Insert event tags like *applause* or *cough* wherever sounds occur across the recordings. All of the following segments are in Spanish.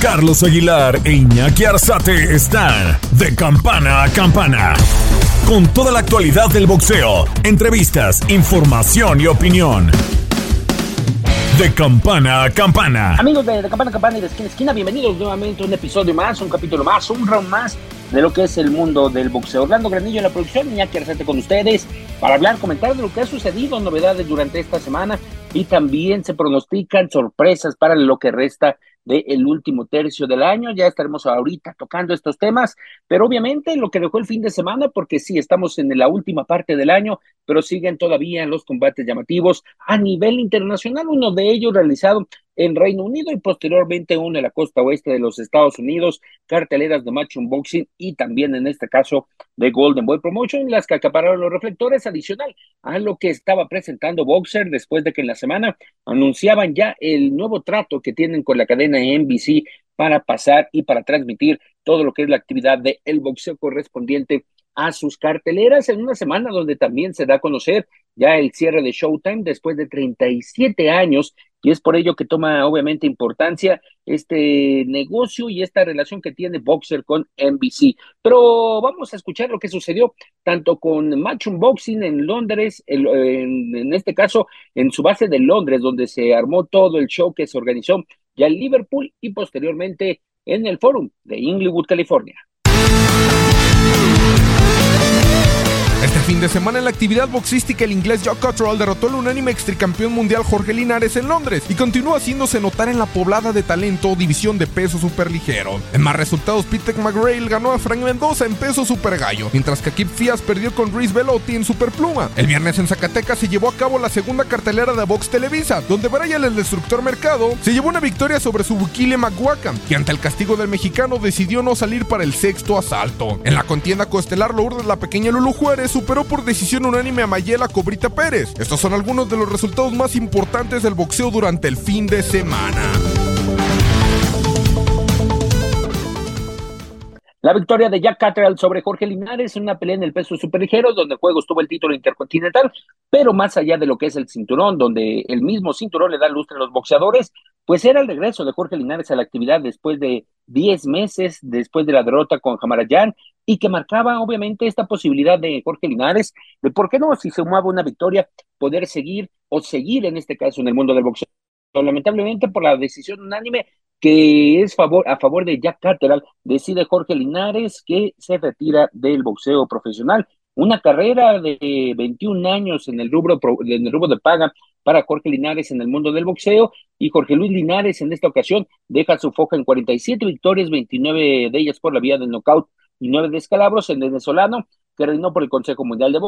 Carlos Aguilar e Iñaki Arzate están de campana a campana. Con toda la actualidad del boxeo, entrevistas, información y opinión. De campana a campana. Amigos de, de Campana a Campana y de Esquina a Esquina, bienvenidos nuevamente a un episodio más, un capítulo más, un round más de lo que es el mundo del boxeo. Orlando Granillo en la producción, Iñaki Arzate con ustedes para hablar, comentar de lo que ha sucedido, novedades durante esta semana y también se pronostican sorpresas para lo que resta del último tercio del año. Ya estaremos ahorita tocando estos temas, pero obviamente lo que dejó el fin de semana, porque sí, estamos en la última parte del año, pero siguen todavía los combates llamativos a nivel internacional, uno de ellos realizado en Reino Unido y posteriormente uno en la costa oeste de los Estados Unidos, carteleras de Match Unboxing y también en este caso de Golden Boy Promotion, las que acapararon los reflectores adicional a lo que estaba presentando Boxer después de que en la semana anunciaban ya el nuevo trato que tienen con la cadena NBC para pasar y para transmitir todo lo que es la actividad del el boxeo correspondiente a sus carteleras en una semana donde también se da a conocer ya el cierre de Showtime después de 37 años y es por ello que toma obviamente importancia este negocio y esta relación que tiene Boxer con NBC. Pero vamos a escuchar lo que sucedió tanto con Match Unboxing en Londres, en, en, este caso en su base de Londres, donde se armó todo el show que se organizó ya en Liverpool y posteriormente en el Forum de Inglewood, California. Este fin de semana en la actividad boxística el inglés Jock Cottrell derrotó al unánime extricampeón mundial Jorge Linares en Londres y continúa haciéndose notar en la poblada de talento división de peso superligero. En más resultados, Peter McGrail ganó a Frank Mendoza en peso super gallo, mientras que Kip Fias perdió con Reese Velotti en superpluma. El viernes en Zacatecas se llevó a cabo la segunda cartelera de Box Televisa, donde Brian el Destructor Mercado se llevó una victoria sobre su buquile Maguacan, que ante el castigo del mexicano decidió no salir para el sexto asalto. En la contienda coestelar Lourdes la pequeña Lulu Juárez superó por decisión unánime a Mayela Cobrita Pérez. Estos son algunos de los resultados más importantes del boxeo durante el fin de semana. La victoria de Jack Catterall sobre Jorge Linares en una pelea en el peso superligero, donde el juego estuvo el título intercontinental, pero más allá de lo que es el cinturón, donde el mismo cinturón le da lustre a los boxeadores, pues era el regreso de Jorge Linares a la actividad después de 10 meses, después de la derrota con Jamarayan, y que marcaba obviamente esta posibilidad de Jorge Linares, de por qué no, si se sumaba una victoria, poder seguir o seguir en este caso en el mundo del boxeo. Lamentablemente por la decisión unánime que es favor, a favor de Jack Catterall, decide Jorge Linares que se retira del boxeo profesional. Una carrera de 21 años en el rubro, en el rubro de paga para Jorge Linares en el mundo del boxeo y Jorge Luis Linares en esta ocasión deja su foja en 47 victorias, 29 de ellas por la vía del knockout y 9 descalabros, el venezolano que reinó por el Consejo Mundial de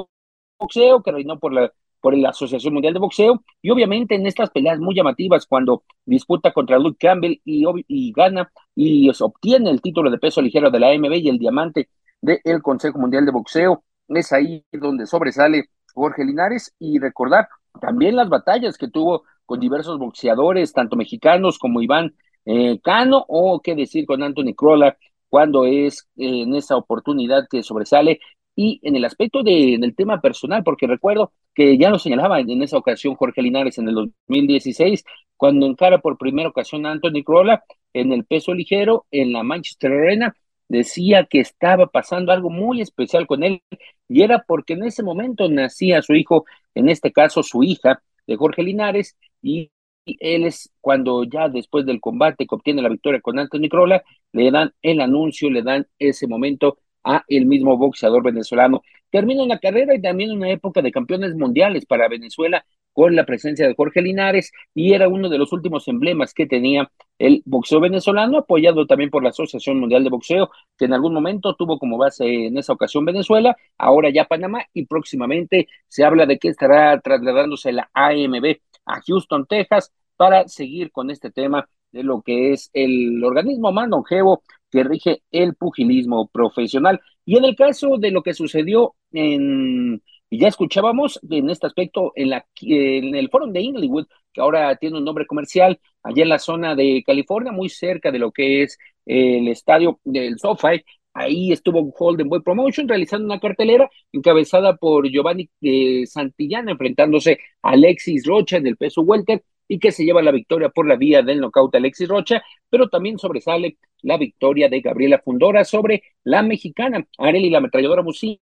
Boxeo, que reinó por la por la Asociación Mundial de Boxeo, y obviamente en estas peleas muy llamativas, cuando disputa contra Luke Campbell y, y gana y obtiene el título de peso ligero de la AMB y el diamante del Consejo Mundial de Boxeo, es ahí donde sobresale Jorge Linares, y recordar también las batallas que tuvo con diversos boxeadores, tanto mexicanos como Iván eh, Cano, o qué decir con Anthony Crolla, cuando es en esa oportunidad que sobresale. Y en el aspecto de, en el tema personal, porque recuerdo que ya lo señalaba en esa ocasión Jorge Linares en el 2016, cuando encara por primera ocasión a Anthony Crolla en el peso ligero en la Manchester Arena, decía que estaba pasando algo muy especial con él y era porque en ese momento nacía su hijo, en este caso su hija de Jorge Linares, y él es cuando ya después del combate que obtiene la victoria con Anthony Crolla, le dan el anuncio, le dan ese momento a el mismo boxeador venezolano. Termina una carrera y también una época de campeones mundiales para Venezuela con la presencia de Jorge Linares y era uno de los últimos emblemas que tenía el boxeo venezolano, apoyado también por la Asociación Mundial de Boxeo, que en algún momento tuvo como base en esa ocasión Venezuela, ahora ya Panamá y próximamente se habla de que estará trasladándose la AMB a Houston, Texas, para seguir con este tema de lo que es el organismo más longevo que rige el pugilismo profesional. Y en el caso de lo que sucedió en, ya escuchábamos en este aspecto en, la, en el foro de Inglewood, que ahora tiene un nombre comercial, allá en la zona de California, muy cerca de lo que es el estadio del SoFi, Ahí estuvo Holden Boy Promotion realizando una cartelera encabezada por Giovanni eh, Santillana enfrentándose a Alexis Rocha en el peso welter y que se lleva la victoria por la vía del nocaut Alexis Rocha, pero también sobresale la victoria de Gabriela Fundora sobre la mexicana Areli la ametralladora Musiño,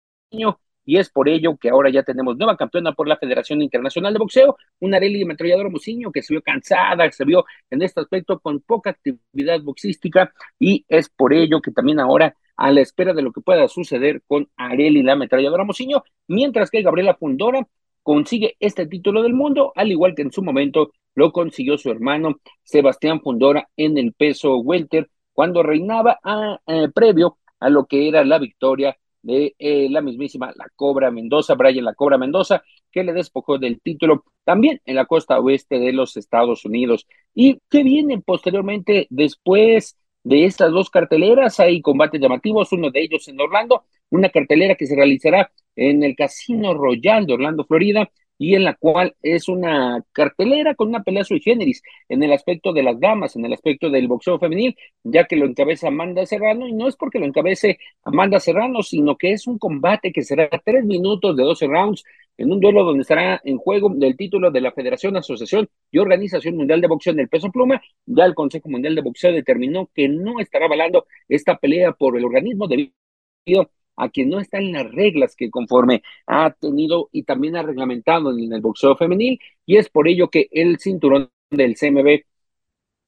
y es por ello que ahora ya tenemos nueva campeona por la Federación Internacional de Boxeo, una Areli ametralladora Musiño que se vio cansada, se vio en este aspecto con poca actividad boxística y es por ello que también ahora a la espera de lo que pueda suceder con Areli la ametralladora Musiño, mientras que Gabriela Fundora consigue este título del mundo, al igual que en su momento lo consiguió su hermano Sebastián Fundora en el peso welter, cuando reinaba a, eh, previo a lo que era la victoria de eh, la mismísima La Cobra Mendoza, Brian La Cobra Mendoza, que le despojó del título también en la costa oeste de los Estados Unidos. ¿Y qué viene posteriormente después de estas dos carteleras? Hay combates llamativos, uno de ellos en Orlando, una cartelera que se realizará en el Casino Royal de Orlando, Florida, y en la cual es una cartelera con una pelea sui generis en el aspecto de las damas, en el aspecto del boxeo femenil, ya que lo encabeza Amanda Serrano, y no es porque lo encabece Amanda Serrano, sino que es un combate que será tres minutos de 12 rounds, en un duelo donde estará en juego del título de la Federación, Asociación y Organización Mundial de Boxeo en el peso pluma. Ya el Consejo Mundial de Boxeo determinó que no estará avalando esta pelea por el organismo debido a quien no está en las reglas que conforme ha tenido y también ha reglamentado en el boxeo femenil, y es por ello que el cinturón del CMB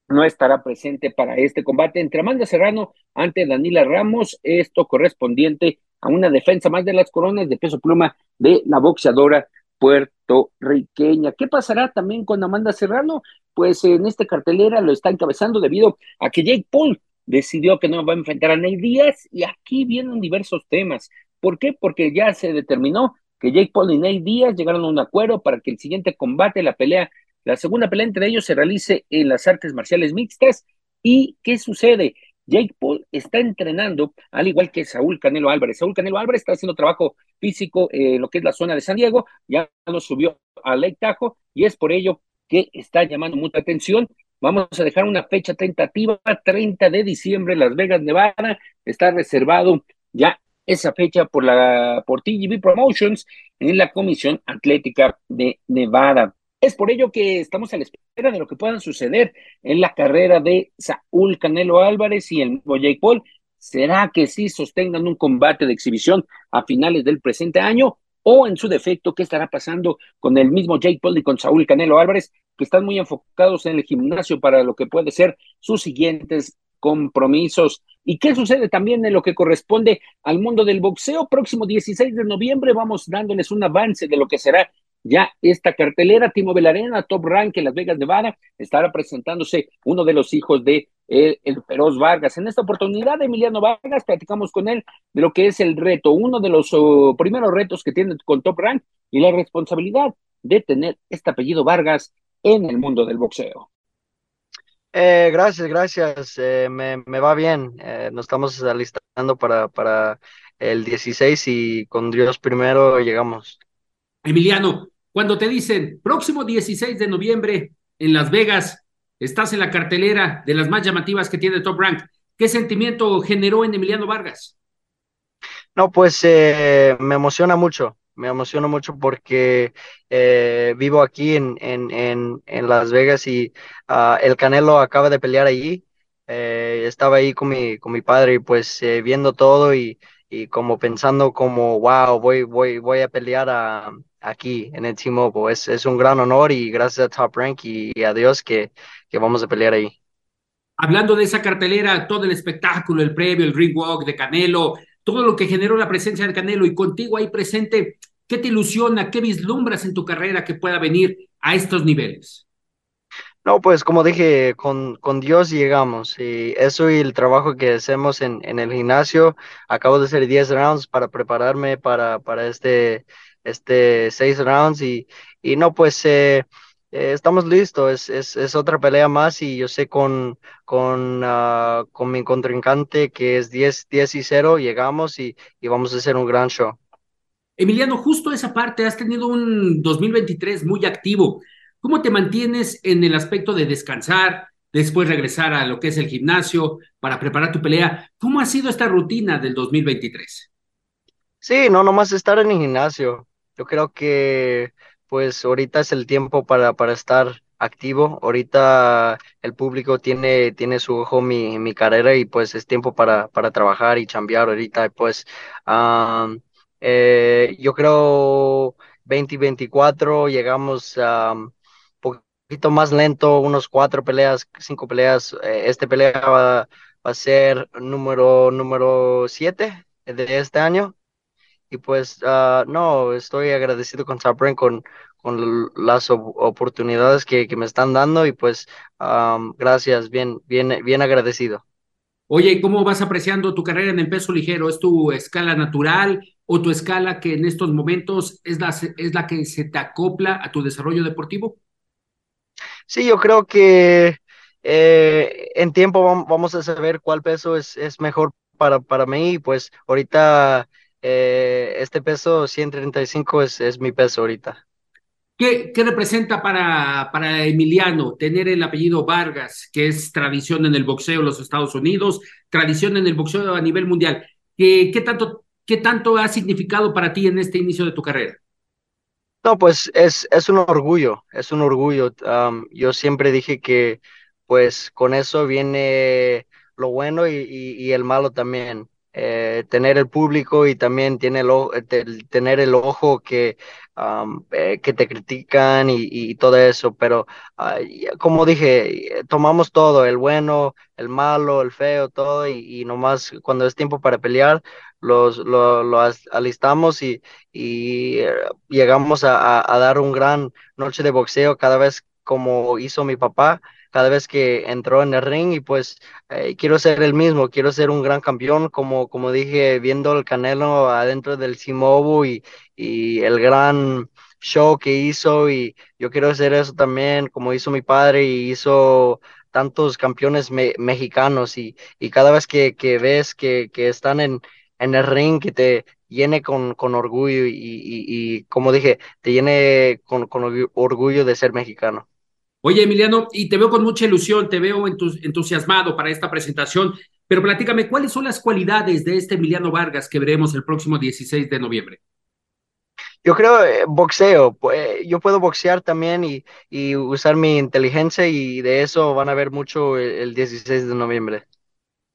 no estará presente para este combate entre Amanda Serrano ante Danila Ramos, esto correspondiente a una defensa más de las coronas de peso pluma de la boxeadora puertorriqueña. ¿Qué pasará también con Amanda Serrano? Pues en esta cartelera lo está encabezando debido a que Jake Paul decidió que no va a enfrentar a Ney Díaz y aquí vienen diversos temas. ¿Por qué? Porque ya se determinó que Jake Paul y Ney Díaz llegaron a un acuerdo para que el siguiente combate, la pelea, la segunda pelea entre ellos se realice en las artes marciales mixtas. ¿Y qué sucede? Jake Paul está entrenando, al igual que Saúl Canelo Álvarez. Saúl Canelo Álvarez está haciendo trabajo físico en lo que es la zona de San Diego, ya lo subió a Lake Tahoe y es por ello que está llamando mucha atención Vamos a dejar una fecha tentativa, 30 de diciembre, Las Vegas, Nevada. Está reservado ya esa fecha por la por TGV Promotions en la Comisión Atlética de Nevada. Es por ello que estamos a la espera de lo que pueda suceder en la carrera de Saúl Canelo Álvarez y el mismo Jake Paul. ¿Será que sí sostengan un combate de exhibición a finales del presente año? o en su defecto, qué estará pasando con el mismo Jake Paul y con Saúl Canelo Álvarez, que están muy enfocados en el gimnasio para lo que puede ser sus siguientes compromisos. ¿Y qué sucede también en lo que corresponde al mundo del boxeo? Próximo 16 de noviembre vamos dándoles un avance de lo que será ya esta cartelera, Timo Belarena, Top Rank en Las Vegas, Nevada, estará presentándose uno de los hijos de eh, el Feroz Vargas. En esta oportunidad, Emiliano Vargas, platicamos con él de lo que es el reto, uno de los oh, primeros retos que tiene con Top Rank y la responsabilidad de tener este apellido Vargas en el mundo del boxeo. Eh, gracias, gracias. Eh, me, me, va bien. nos estamos alistando para, para el 16 y con Dios primero llegamos. Emiliano, cuando te dicen próximo 16 de noviembre en Las Vegas, estás en la cartelera de las más llamativas que tiene Top Rank, ¿qué sentimiento generó en Emiliano Vargas? No, pues eh, me emociona mucho, me emociona mucho porque eh, vivo aquí en, en, en, en, Las Vegas y uh, el Canelo acaba de pelear allí. Eh, estaba ahí con mi, con mi padre y pues viendo todo y, y como pensando como, wow, voy, voy, voy a pelear a, aquí en el T-Mobile. Es, es un gran honor y gracias a Top Rank y, a Dios que, que vamos a pelear ahí. Hablando de esa cartelera, todo el espectáculo, el previo, el ring walk de Canelo, todo lo que generó la presencia de Canelo y contigo ahí presente, ¿qué te ilusiona, qué vislumbras en tu carrera que pueda venir a estos niveles? No, pues como dije, con, con Dios llegamos y eso y el trabajo que hacemos en, en el gimnasio, acabo de hacer 10 rounds para prepararme para, para este, este seis rounds y, y no, pues eh, eh, estamos listos, es, es, otra pelea más y yo sé con, con, ah, con mi contrincante que es 10, 10 y 0, llegamos y, y vamos a hacer un gran show. Emiliano, justo esa parte, has tenido un 2023 muy activo. ¿Cómo te mantienes en el aspecto de descansar, después regresar a lo que es el gimnasio para preparar tu pelea? ¿Cómo ha sido esta rutina del 2023? Sí, no, nomás estar en el gimnasio. Yo creo que pues ahorita es el tiempo para, para estar activo. Ahorita el público tiene, tiene su ojo mi, mi carrera y pues es tiempo para, para trabajar y chambear ahorita. Pues eh, yo creo 2024 llegamos a un poquito más lento, unos cuatro peleas, cinco peleas. Eh, este pelea va, a ser número, número siete de este año. Y pues, uh, no, estoy agradecido con Sabren con, con las oportunidades que, que, me están dando y pues, um, gracias, bien, bien, bien agradecido. Oye, ¿cómo vas apreciando tu carrera en el peso ligero? ¿Es tu escala natural o tu escala que en estos momentos es la, es la que se te acopla a tu desarrollo deportivo? Sí, yo creo que eh, en tiempo vamos a saber cuál peso es, mejor para, para mí. Pues ahorita eh, este peso 135 es, es mi peso ahorita. ¿Qué, ¿Qué, representa para, para Emiliano tener el apellido Vargas, que es tradición en el boxeo en los Estados Unidos, tradición en el boxeo a nivel mundial? ¿Qué, qué, tanto, qué tanto ha significado para ti en este inicio de tu carrera? No, pues es, es un orgullo, es un orgullo. yo siempre dije que pues con eso viene lo bueno y, y el malo también. Eh, tener el público y también tiene el, eh, tener el ojo que, eh, que te critican y, todo eso, pero como dije, tomamos todo, el bueno, el malo, el feo, todo, y, nomás cuando es tiempo para pelear, los, lo, lo alistamos y, y llegamos a, a dar un gran noche de boxeo cada vez como hizo mi papá cada vez que entró en el ring y pues eh, quiero ser el mismo, quiero ser un gran campeón, como, como dije, viendo el Canelo adentro del Simobu y, y el gran show que hizo y yo quiero hacer eso también, como hizo mi padre y hizo tantos campeones mexicanos y, y, cada vez que, que ves que, que, están en, en el ring, que te llene con, con orgullo y, y, y, como dije, te llene con, con orgullo de ser mexicano. Oye, Emiliano, y te veo con mucha ilusión, te veo entusiasmado para esta presentación, pero platícame, ¿cuáles son las cualidades de este Emiliano Vargas que veremos el próximo 16 de noviembre? Yo creo eh, boxeo, eh, yo puedo boxear también y, y, usar mi inteligencia y de eso van a ver mucho el, 16 de noviembre.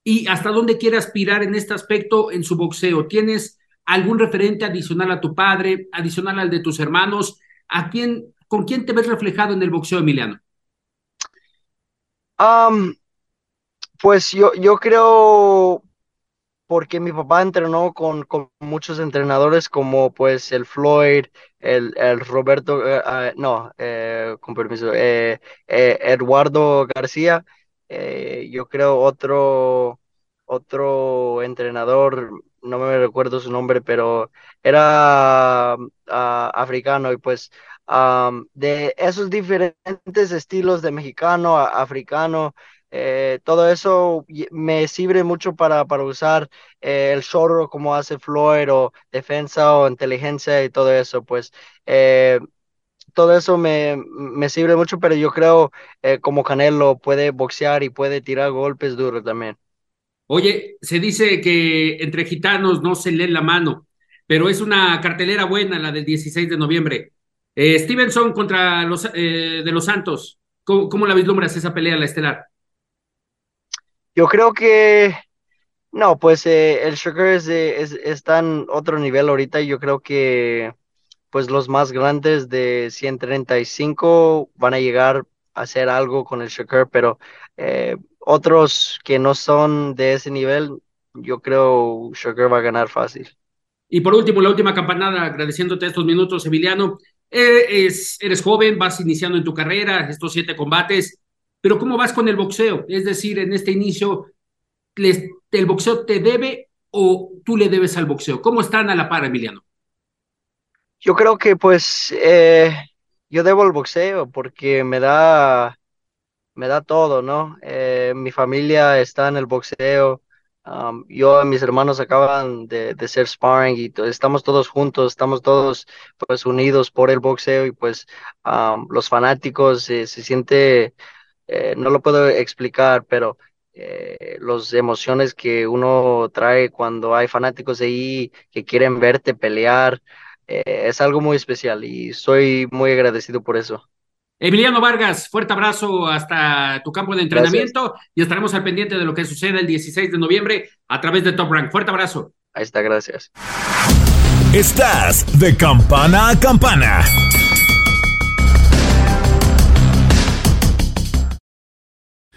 ¿Y hasta dónde quiere aspirar en este aspecto en su boxeo? ¿Tienes algún referente adicional a tu padre, adicional al de tus hermanos? ¿A quién ¿Con quién te ves reflejado en el boxeo, Emiliano? pues yo, yo creo porque mi papá entrenó con, con muchos entrenadores como pues el Floyd, el, Roberto, eh, ah, no, eh, con permiso, eh, Eduardo García, yo creo otro, otro entrenador, no me recuerdo su nombre, pero era ah, africano y pues de esos diferentes estilos de mexicano africano, eh, todo eso me sirve mucho para, para usar eh, el chorro como hace Floyd o defensa o inteligencia y todo eso, pues eh, todo eso me, me, sirve mucho, pero yo creo como Canelo puede boxear y puede tirar golpes duros también. Oye, se dice que entre gitanos no se lee la mano, pero es una cartelera buena la del 16 de noviembre. Eh, Stevenson contra los eh, de los Santos. ¿Cómo, la vislumbras esa pelea, la estelar? Yo creo que no, pues eh, el Sugar es, está en otro nivel ahorita. Yo creo que pues los más grandes de 135 van a llegar a hacer algo con el Sugar, pero otros que no son de ese nivel, yo creo Sugar va a ganar fácil. Y por último, la última campanada, agradeciéndote estos minutos, Emiliano. Eh, es, eres joven, vas iniciando en tu carrera, estos siete combates, pero ¿cómo vas con el boxeo? Es decir, en este inicio, ¿el boxeo te debe o tú le debes al boxeo? ¿Cómo están a la par, Emiliano? Yo creo que pues eh, yo debo el boxeo porque me da, me da todo, ¿no? Eh, mi familia está en el boxeo. Yo y mis hermanos acaban de, de ser sparring y estamos todos juntos, estamos todos pues unidos por el boxeo y pues los fanáticos se siente, eh, no lo puedo explicar, pero eh, las emociones que uno trae cuando hay fanáticos ahí que quieren verte pelear, eh, es algo muy especial y soy muy agradecido por eso. Emiliano Vargas, fuerte abrazo hasta tu campo de entrenamiento y estaremos al pendiente de lo que suceda el 16 de noviembre a través de Top Rank. Fuerte abrazo. Ahí está, gracias. Estás de campana a campana.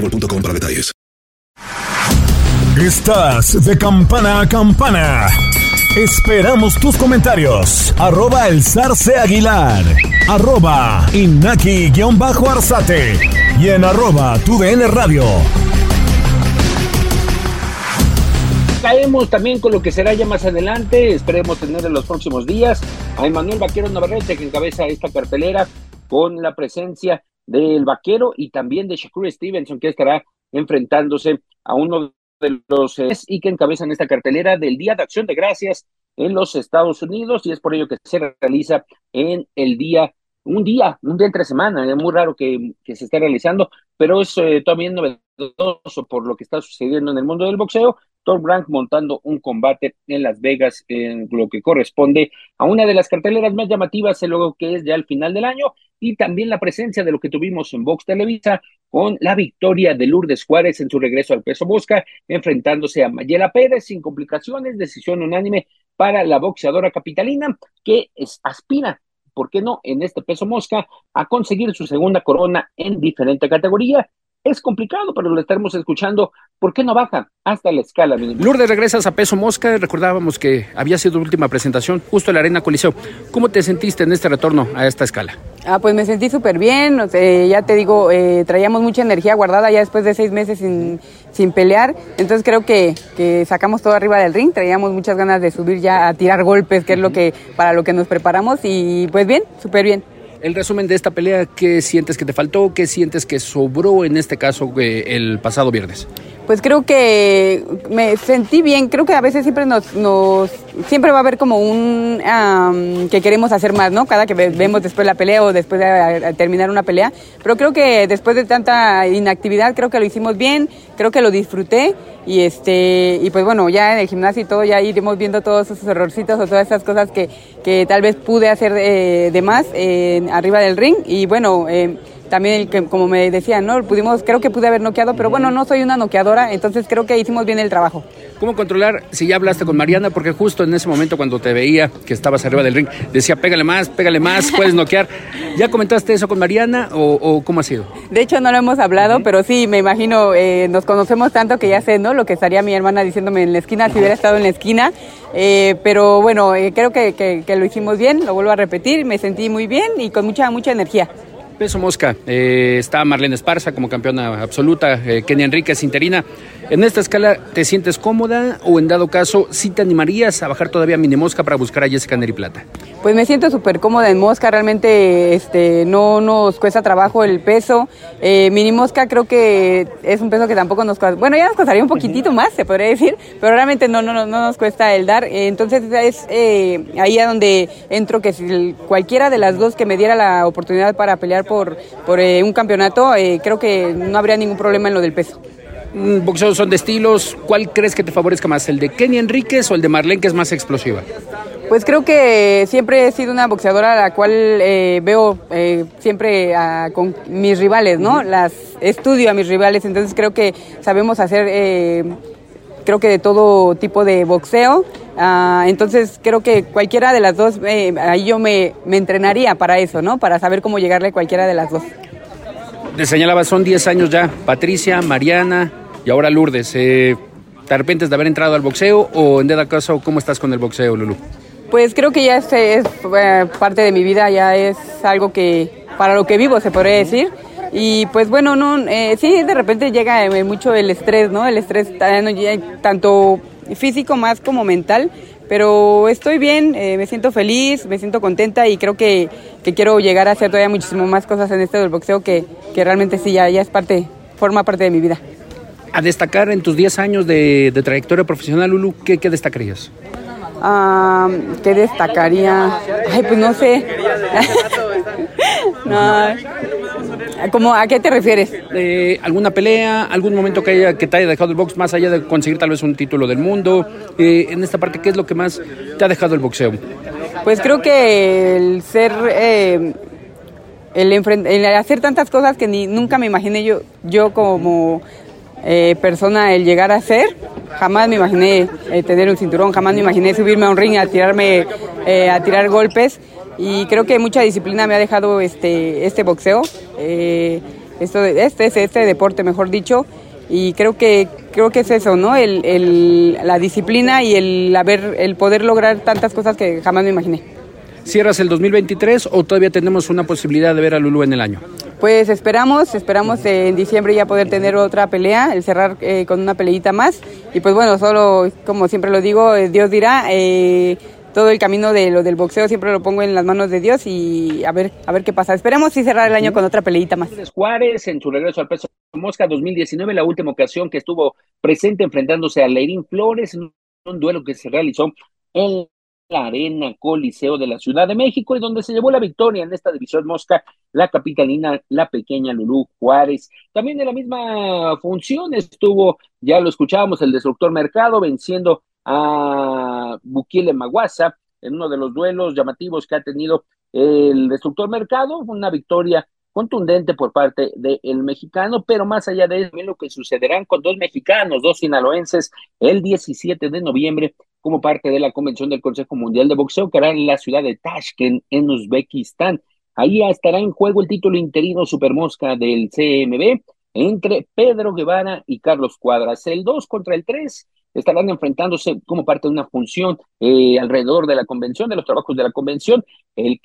boostmobile.com para detalles. Estás de campana a campana. Esperamos tus comentarios. Arroba el zarce aguilar. Arroba inaki-arzate. Y en arroba tu radio. Caemos también con lo que será ya más adelante. Esperemos tener en los próximos días a Emanuel Vaquero Navarrete que encabeza esta cartelera con la presencia del vaquero y también de Shakur Stevenson, que estará enfrentándose a uno de los eh, y que encabezan esta cartelera del Día de Acción de Gracias en los Estados Unidos y es por ello que se realiza en el día, un día, un día entre semana, es muy raro que, que se esté realizando, pero es eh, también novedoso por lo que está sucediendo en el mundo del boxeo Tom Brank montando un combate en Las Vegas en lo que corresponde a una de las carteleras más llamativas en lo que es ya el final del año y también la presencia de lo que tuvimos en Box Televisa con la victoria de Lourdes Juárez en su regreso al peso mosca, enfrentándose a Mayela Pérez sin complicaciones, decisión unánime para la boxeadora capitalina que aspira ¿por qué no?, en este peso mosca, a conseguir su segunda corona en diferente categoría es complicado, pero lo estaremos escuchando. ¿Por qué no baja hasta la escala mínima? Lourdes, regresas a peso mosca. Recordábamos que había sido tu última presentación justo en la Arena Coliseo. ¿Cómo te sentiste en este retorno a esta escala? Ah, pues me sentí súper bien. ya te digo, eh, traíamos mucha energía guardada ya después de seis meses sin, sin pelear. Entonces creo que, que, sacamos todo arriba del ring. Traíamos muchas ganas de subir ya a tirar golpes, que es lo que para lo que nos preparamos. Y pues bien, súper bien. El resumen de esta pelea, ¿qué sientes que te faltó? ¿Qué sientes que sobró en este caso eh, el pasado viernes? Pues creo que me sentí bien, creo que a veces siempre nos, nos siempre va a haber como un que queremos hacer más, ¿no? Cada que vemos después la pelea o después de terminar una pelea, pero creo que después de tanta inactividad creo que lo hicimos bien, creo que lo disfruté. Y este y pues bueno, ya en el gimnasio y todo ya iremos viendo todos esos errorcitos o todas esas cosas que, que tal vez pude hacer eh, de más eh, arriba del ring. Y bueno, eh, también que como me decían, ¿no? Pudimos, creo que pude haber noqueado, pero bueno, no soy una noqueadora, entonces creo que hicimos bien el trabajo. ¿Cómo controlar si ya hablaste con Mariana? Porque justo en ese momento cuando te veía que estabas arriba del ring, decía, pégale más, pégale más, puedes noquear. ¿Ya comentaste eso con Mariana o, cómo ha sido? De hecho no lo hemos hablado, pero sí, me imagino, eh, nos conocemos tanto que ya sé, ¿no? Lo que estaría mi hermana diciéndome en la esquina, si hubiera estado en la esquina. Eh, pero bueno, eh, creo que, que lo hicimos bien, lo vuelvo a repetir, me sentí muy bien y con mucha, mucha energía. Peso mosca, eh, está Marlene Esparza como campeona absoluta, eh, Kenia Enríquez interina. ¿En esta escala te sientes cómoda o en dado caso sí te animarías a bajar todavía a mini mosca para buscar a Jessica Neri Plata? Pues me siento súper cómoda en mosca, realmente este, no nos cuesta trabajo el peso. Eh, mini mosca creo que es un peso que tampoco nos cuesta, bueno ya nos costaría un poquitito más, se podría decir, pero realmente no, no, no nos cuesta el dar. entonces es ahí a donde entro que si cualquiera de las dos que me diera la oportunidad para pelear por, por eh, un campeonato, eh, creo que no habría ningún problema en lo del peso. Mm, boxeos son de estilos. ¿Cuál crees que te favorezca más, el de Kenny Enríquez o el de Marlene, que es más explosiva? Pues creo que siempre he sido una boxeadora a la cual eh, veo siempre con mis rivales, ¿no? Las estudio a mis rivales, entonces creo que sabemos hacer, creo que de todo tipo de boxeo. Ah, entonces creo que cualquiera de las dos, eh, ahí yo me, entrenaría para eso, ¿no? Para saber cómo llegarle a cualquiera de las dos. Te señalaba, son 10 años ya, Patricia, Mariana y ahora Lourdes. Eh, ¿Te arrepientes de haber entrado al boxeo o en dado caso cómo estás con el boxeo, Lulu? Pues creo que ya es, es eh, parte de mi vida, ya es algo que para lo que vivo se podría decir. Y pues bueno, no, eh, sí, de repente llega mucho el estrés, ¿no? El estrés tanto físico más como mental, pero estoy bien, eh, me siento feliz, me siento contenta y creo que, quiero llegar a hacer todavía muchísimo más cosas en este del boxeo que, realmente sí, ya, ya es parte, forma parte de mi vida. A destacar en tus 10 años de, trayectoria profesional, Lulu, ¿qué, qué destacarías? Ah, ¿Qué destacaría? Ay, pues no sé. *laughs* no, ¿Cómo, ¿A qué te refieres? ¿Alguna pelea, algún momento que, haya, que te haya dejado el box más allá de conseguir tal vez un título del mundo? Eh, en esta parte, ¿qué es lo que más te ha dejado el boxeo? Pues creo que el ser... Eh, el, el, hacer tantas cosas que ni, nunca me imaginé yo, yo como eh, persona el llegar a hacer. Jamás me imaginé tener un cinturón, jamás me imaginé subirme a un ring a tirarme, a tirar golpes y creo que mucha disciplina me ha dejado este, este boxeo, eh, esto, este, este deporte, mejor dicho, y creo que creo que es eso, ¿no? El, el, la disciplina y el haber, el poder lograr tantas cosas que jamás me imaginé. ¿Cierras el 2023 o todavía tenemos una posibilidad de ver a Lulu en el año? Pues esperamos, esperamos en diciembre ya poder tener otra pelea, el cerrar eh, con una peleita más. Y pues bueno, solo, como siempre lo digo, eh, Dios dirá. Eh, todo el camino de lo del boxeo siempre lo pongo en las manos de Dios y a ver, a ver qué pasa. Esperemos sí cerrar el año con otra peleita más. Juárez en su regreso al peso Mosca 2019, la última ocasión que estuvo presente enfrentándose a Leirín Flores en un duelo que se realizó en la Arena Coliseo de la Ciudad de México y donde se llevó la victoria en esta división Mosca, la capitalina, la pequeña Lulú Juárez. También en la misma función estuvo, ya lo escuchábamos, el destructor Mercado venciendo a Bukile Maguasa en uno de los duelos llamativos que ha tenido el destructor Mercado, una victoria contundente por parte del mexicano, pero más allá de eso, lo que sucederán con dos mexicanos, dos sinaloenses, el 17 de noviembre, como parte de la convención del Consejo Mundial de Boxeo, que hará en la ciudad de Tashkent, en Uzbekistán. Ahí estará en juego el título interino Supermosca del CMB entre Pedro Guevara y Carlos Cuadras. El 2 contra el 3 estarán enfrentándose como parte de una función eh, alrededor de la convención, de los trabajos de la convención. El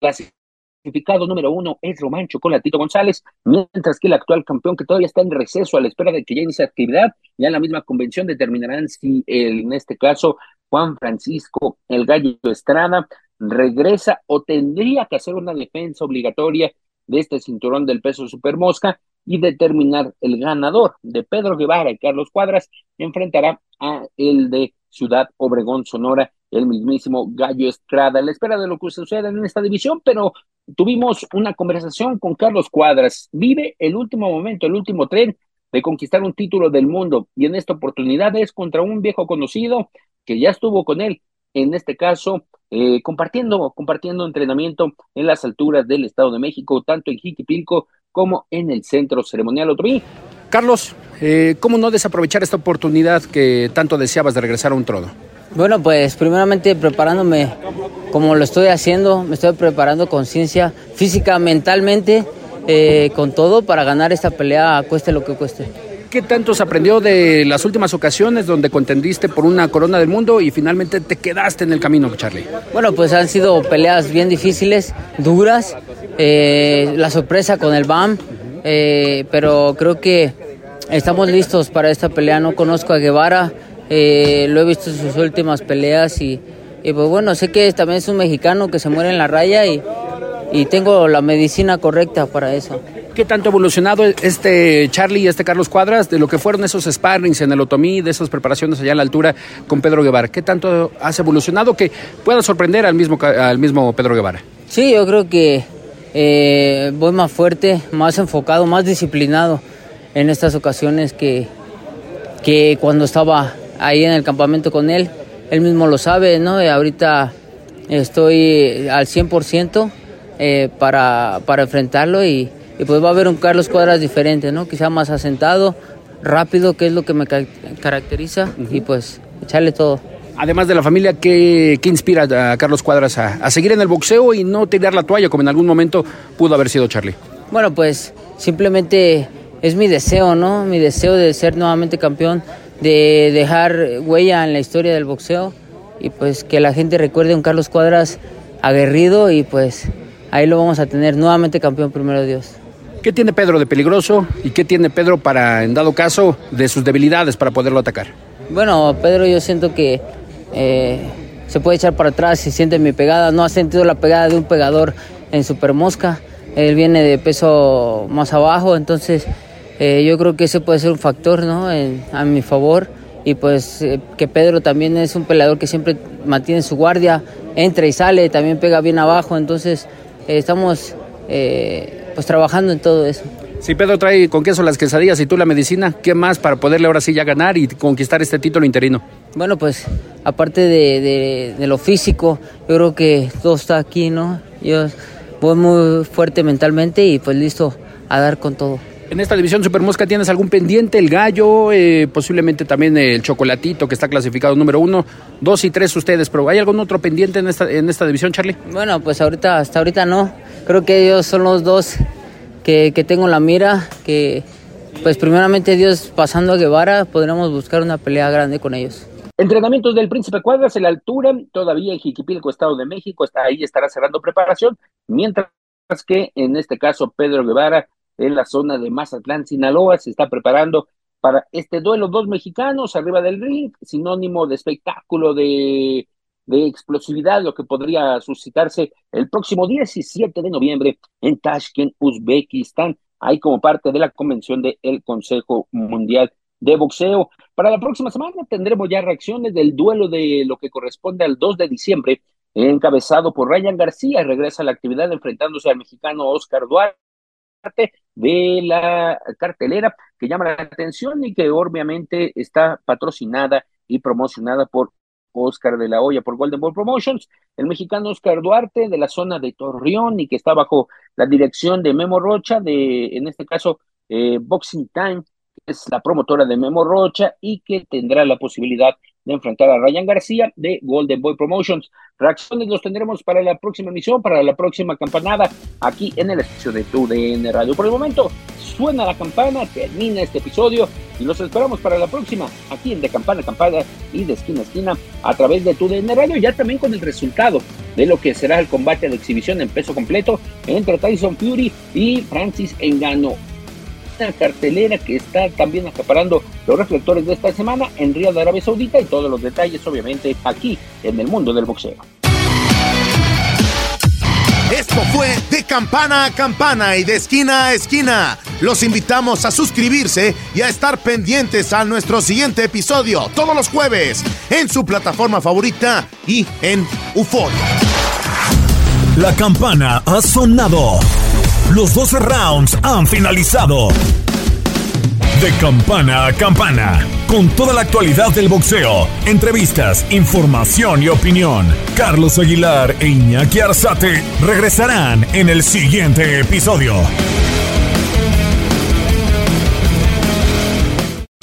clasificado número uno es Román Chocolatito González, mientras que el actual campeón, que todavía está en receso a la espera de que ya inicie actividad, ya en la misma convención determinarán si en este caso Juan Francisco El Gallo Estrada regresa o tendría que hacer una defensa obligatoria de este cinturón del peso supermosca y determinar el ganador de Pedro Guevara y Carlos Cuadras enfrentará a el de Ciudad Obregón Sonora, el mismísimo Gallo Estrada. La espera de lo que suceda en esta división, pero tuvimos una conversación con Carlos Cuadras. Vive el último momento, el último tren de conquistar un título del mundo y en esta oportunidad es contra un viejo conocido que ya estuvo con él, en este caso eh, compartiendo, compartiendo entrenamiento en las alturas del Estado de México, tanto en Jiquipilco como en el centro ceremonial Otomí. Carlos, eh, ¿cómo no desaprovechar esta oportunidad que tanto deseabas de regresar a un trono? Bueno, pues primeramente preparándome como lo estoy haciendo, me estoy preparando con ciencia física, mentalmente, eh, con todo para ganar esta pelea, cueste lo que cueste. ¿Qué tanto se aprendió de las últimas ocasiones donde contendiste por una corona del mundo y finalmente te quedaste en el camino, Charlie? Bueno, pues han sido peleas bien difíciles, duras, eh, la sorpresa con el BAM, eh, pero creo que estamos listos para esta pelea. No conozco a Guevara, eh, lo he visto en sus últimas peleas y, pues bueno, sé que también es un mexicano que se muere en la raya y tengo la medicina correcta para eso. ¿Qué tanto ha evolucionado este Charlie y este Carlos Cuadras de lo que fueron esos sparrings en el Otomí, de esas preparaciones allá en la altura con Pedro Guevara? ¿Qué tanto has evolucionado que pueda sorprender al mismo, al mismo Pedro Guevara? Sí, yo creo que eh, voy más fuerte, más enfocado, más disciplinado en estas ocasiones que, que cuando estaba ahí en el campamento con él. Él mismo lo sabe, ¿no? Y ahorita estoy al 100% eh, para, para enfrentarlo y, y pues va a haber un Carlos Cuadras diferente, ¿no? Quizá más asentado, rápido, que es lo que me caracteriza, y pues echarle todo. Además de la familia, ¿qué, qué inspira a Carlos Cuadras a, a, seguir en el boxeo y no tirar la toalla como en algún momento pudo haber sido Charlie? Bueno, pues simplemente es mi deseo, ¿no? Mi deseo de ser nuevamente campeón, de dejar huella en la historia del boxeo y pues que la gente recuerde a un Carlos Cuadras aguerrido y pues ahí lo vamos a tener nuevamente campeón primero Dios. ¿Qué tiene Pedro de peligroso y qué tiene Pedro para, en dado caso, de sus debilidades para poderlo atacar? Bueno, Pedro yo siento que eh, se puede echar para atrás si siente mi pegada. No ha sentido la pegada de un pegador en Super Mosca. Él viene de peso más abajo, entonces eh, yo creo que ese puede ser un factor ¿no? En, a mi favor. Y pues eh, que Pedro también es un peleador que siempre mantiene su guardia, entra y sale, también pega bien abajo. Entonces estamos pues trabajando en todo eso. Si Pedro trae con queso las quesadillas y tú la medicina, ¿qué más para poderle ahora sí ya ganar y conquistar este título interino? Bueno, pues aparte de, de, de, lo físico, yo creo que todo está aquí, ¿no? Yo voy muy fuerte mentalmente y pues listo a dar con todo. En esta división Super Mosca tienes algún pendiente, el gallo, eh, posiblemente también el chocolatito que está clasificado número uno, dos y tres ustedes, pero ¿hay algún otro pendiente en esta, en esta división, Charlie? Bueno, pues ahorita, hasta ahorita no. Creo que ellos son los dos que, que tengo la mira, que pues primeramente Dios pasando a Guevara podremos buscar una pelea grande con ellos. Entrenamientos del Príncipe Cuadras en la altura, todavía en Jiquipilco, Estado de México, está ahí estará cerrando preparación, mientras que en este caso Pedro Guevara en la zona de Mazatlán, Sinaloa, se está preparando para este duelo, dos mexicanos arriba del ring, sinónimo de espectáculo, de, explosividad, lo que podría suscitarse el próximo 17 de noviembre en Tashkent, Uzbekistán, ahí como parte de la convención del Consejo Mundial de Boxeo. Para la próxima semana tendremos ya reacciones del duelo de lo que corresponde al 2 de diciembre, encabezado por Ryan García, regresa a la actividad enfrentándose al mexicano Oscar Duarte de la cartelera que llama la atención y que obviamente está patrocinada y promocionada por Oscar de la Hoya por Golden Ball Promotions, el mexicano Oscar Duarte de la zona de Torreón y que está bajo la dirección de Memo Rocha, de en este caso eh, Boxing Time, que es la promotora de Memo Rocha y que tendrá la posibilidad de enfrentar a Ryan García de Golden Boy Promotions. Reacciones los tendremos para la próxima emisión, para la próxima campanada, aquí en el espacio de TUDN Radio. Por el momento, suena la campana, termina este episodio y los esperamos para la próxima, aquí en De Campana a Campana y de esquina a esquina, a través de TUDN Radio, ya también con el resultado de lo que será el combate de exhibición en peso completo entre Tyson Fury y Francis Engano una cartelera que está también acaparando los reflectores de esta semana en Río de Arabia Saudita y todos los detalles obviamente aquí en el mundo del boxeo. Esto fue de campana a campana y de esquina a esquina. Los invitamos a suscribirse y a estar pendientes a nuestro siguiente episodio todos los jueves en su plataforma favorita y en UFO. La campana ha sonado. Los 12 rounds han finalizado. De campana a campana, con toda la actualidad del boxeo, entrevistas, información y opinión. Carlos Aguilar e Iñaki Arzate regresarán en el siguiente episodio.